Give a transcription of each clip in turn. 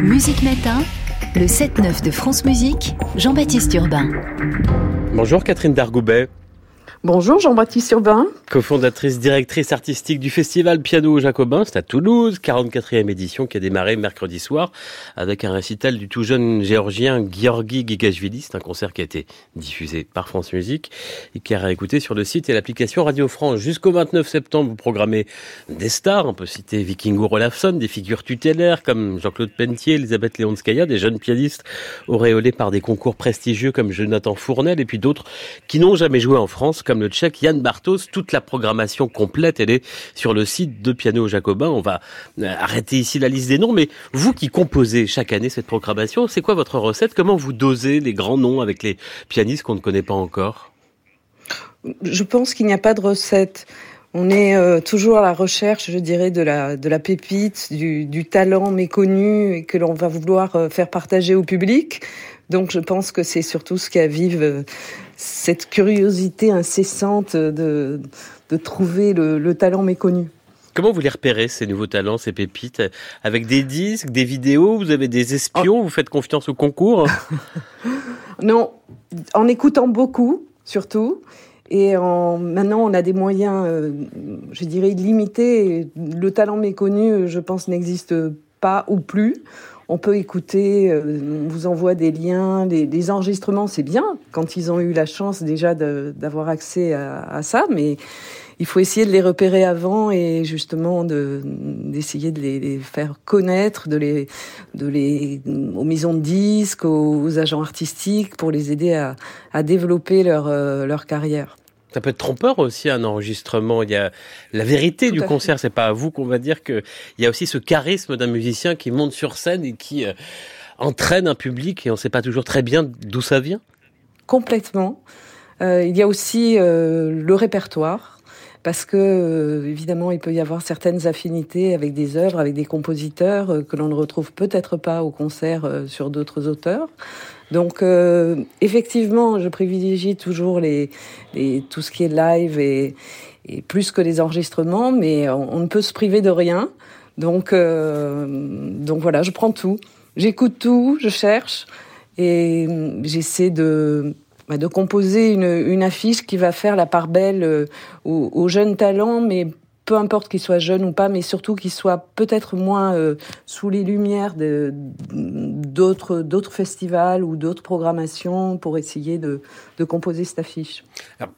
Musique Matin, le 7-9 de France Musique, Jean-Baptiste Urbain. Bonjour Catherine Dargoubet. Bonjour Jean-Baptiste Urbain. Cofondatrice, directrice artistique du festival Piano Jacobin, c'est à Toulouse, 44e édition qui a démarré mercredi soir avec un récital du tout jeune géorgien Georgi Gigashvili. C'est un concert qui a été diffusé par France Musique et qui a réécouté sur le site et l'application Radio France. Jusqu'au 29 septembre, vous programmez des stars. On peut citer Vikingo Olafsson, des figures tutélaires comme Jean-Claude Pentier, Elisabeth Leonskaya, des jeunes pianistes auréolés par des concours prestigieux comme Jonathan Fournel et puis d'autres qui n'ont jamais joué en France comme le tchèque Yann Bartos. Toute la programmation complète, elle est sur le site de Piano Jacobin. On va euh, arrêter ici la liste des noms, mais vous qui composez chaque année cette programmation, c'est quoi votre recette? Comment vous dosez les grands noms avec les pianistes qu'on ne connaît pas encore? Je pense qu'il n'y a pas de recette. On est euh, toujours à la recherche, je dirais, de la, de la pépite, du, du talent méconnu et que l'on va vouloir euh, faire partager au public. Donc je pense que c'est surtout ce qui avive cette curiosité incessante de, de trouver le, le talent méconnu. Comment vous les repérez, ces nouveaux talents, ces pépites? Avec des disques, des vidéos Vous avez des espions Vous faites confiance au concours? Non, en écoutant beaucoup, surtout. Et en, maintenant, on a des moyens, euh, je dirais, limités. Le talent méconnu, je pense, n'existe pas ou plus. On peut écouter, euh, on vous envoie des liens, des, enregistrements, c'est bien quand ils ont eu la chance déjà d'avoir accès à, à, ça, mais il faut essayer de les repérer avant et justement d'essayer de, les, les, faire connaître, de les, de les, aux maisons de disques, aux, aux agents artistiques pour les aider à, à développer leur, euh, leur carrière. Ça peut être trompeur aussi un enregistrement. Il y a la vérité Tout du concert. C'est pas à vous qu'on va dire que il y a aussi ce charisme d'un musicien qui monte sur scène et qui euh, entraîne un public et on ne sait pas toujours très bien d'où ça vient. Complètement. Euh, il y a aussi euh, le répertoire parce que évidemment il peut y avoir certaines affinités avec des œuvres, avec des compositeurs que l'on ne retrouve peut-être pas au concert sur d'autres auteurs. Donc euh, effectivement, je privilégie toujours les, tout ce qui est live et, plus que les enregistrements, mais on, ne peut se priver de rien. Donc euh, donc voilà, je prends tout, j'écoute tout, je cherche et j'essaie de bah, composer une, affiche qui va faire la part belle euh, aux, aux, jeunes talents, mais peu importe qu'ils soient jeunes ou pas, mais surtout qu'ils soient peut-être moins euh, sous les lumières d'autres d'autres festivals ou d'autres programmations pour essayer de, de composer cette affiche. Alors.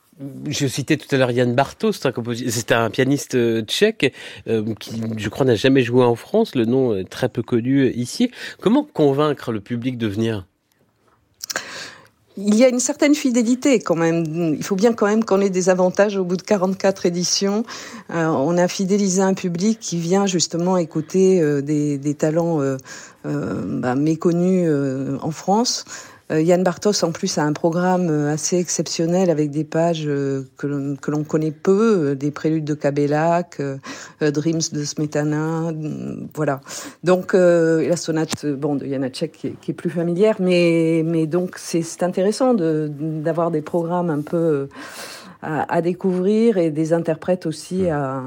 Je citais tout à l'heure Yann Bartos, c'est un, un, pianiste euh, tchèque euh, qui, je crois, n'a jamais joué en France. Le nom est très peu connu ici. Comment convaincre le public de venir? Il y a une certaine fidélité quand même. Il faut bien quand même qu'on ait des avantages au bout de 44 éditions. Euh, on a fidélisé un public qui vient justement écouter euh, des, talents euh, bah, méconnus en France. Euh, Yann Bartos, en plus, a un programme euh, assez exceptionnel avec des pages euh, que l'on connaît peu, des préludes de Kabelak, Dreams de Smetana, voilà. Donc, la sonate bon, de Janacek qui, qui est plus familière, mais, mais donc c'est intéressant d'avoir de, des programmes un peu à, découvrir et des interprètes aussi à,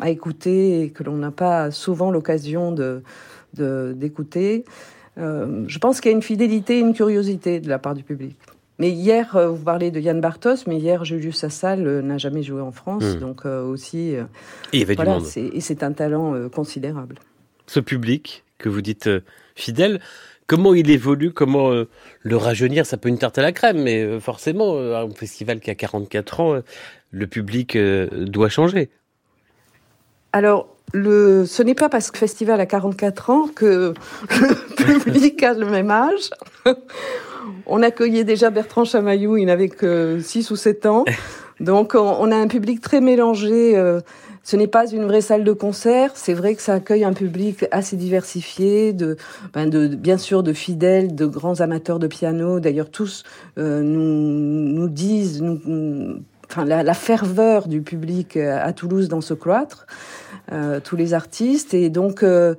à écouter et que l'on n'a pas souvent l'occasion de d'écouter. Euh, je pense qu'il y a une fidélité, une curiosité de la part du public. Mais hier, euh, vous parlez de Yann Bartos, mais hier, Julius Sassal euh, n'a jamais joué en France, mmh. donc euh, aussi. et il y avait voilà, du monde. Et c'est un talent considérable. Ce public que vous dites fidèle, comment il évolue, comment le rajeunir? Ça peut une tarte à la crème, mais forcément, un festival qui a 44 ans, le public doit changer. Alors, le, ce n'est pas parce que le festival a 44 ans que public a le même âge. On accueillait déjà Bertrand Chamaillou, il n'avait que 6 ou 7 ans. Donc on a un public très mélangé. Euh, ce n'est pas une vraie salle de concert. C'est vrai que ça accueille un public assez diversifié, de, ben bien sûr de fidèles, de grands amateurs de piano. D'ailleurs tous euh, nous, disent, enfin la, ferveur du public à Toulouse dans ce cloître euh, tous les artistes. Et donc, euh, euh,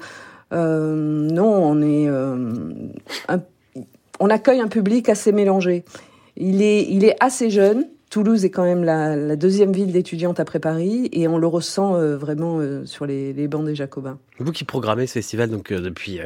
non, on est, un, on accueille un public assez mélangé. Il est, il est assez jeune. Toulouse est quand même la, deuxième ville d'étudiantes après Paris et on le ressent vraiment sur les, les, bancs des Jacobins. Vous qui programmez ce festival donc depuis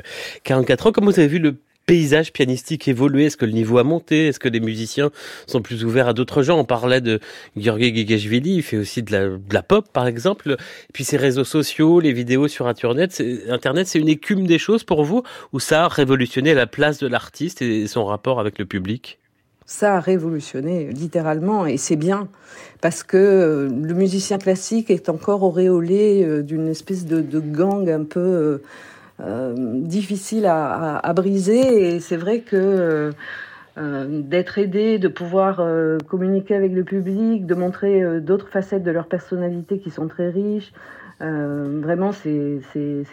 44 ans, comment vous avez vu le paysage pianistique évoluer Est-ce que le niveau a monté? Est-ce que les musiciens sont plus ouverts à d'autres gens? On parlait de Georgi Gigashvili, il fait aussi de la, pop par exemple. Puis ces réseaux sociaux, les vidéos sur Internet, Internet, c'est une écume des choses pour vous? Ou ça a révolutionné la place de l'artiste et son rapport avec le public? Ça a révolutionné littéralement et c'est bien. Parce que euh, le musicien classique est encore auréolé euh, d'une espèce de, gang un peu euh, difficile à, briser. Et c'est vrai que euh, euh, d'être aidé, de pouvoir communiquer avec le public, de montrer d'autres facettes de leur personnalité qui sont très riches. Euh, vraiment, c'est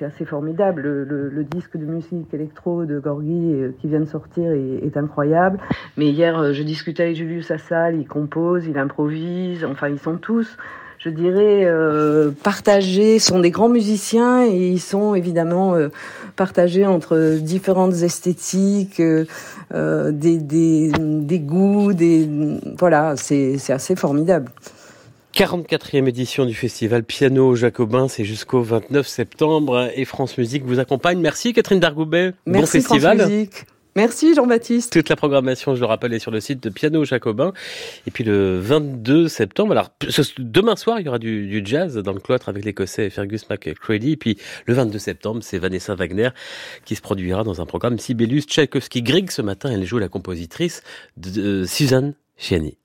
assez formidable. Le, disque de musique électro de Gorgi qui vient de sortir est, est incroyable. Mais hier, je discutais avec Julius Assal, il compose, il improvise, enfin, ils sont tous je dirais, euh, partagés, sont des grands musiciens et ils sont évidemment euh, partagés entre différentes esthétiques, euh, des, des, des, goûts, des voilà, c'est assez formidable. 44e édition du festival Piano Jacobin, c'est jusqu'au 29 septembre et France Musique vous accompagne. Merci Catherine Dargoubet. Merci bon festival. France Musique. Merci Jean-Baptiste. Toute la programmation, je le rappelle, est sur le site de Piano Jacobin. Et puis le 22 septembre, alors demain soir, il y aura du, jazz dans le cloître avec l'Écossais Fergus McCready. Et puis le 22 septembre, c'est Vanessa Wagner qui se produira dans un programme Sibelius Tchaïkovski Grieg. Ce matin, elle joue la compositrice de, Suzanne Chiani.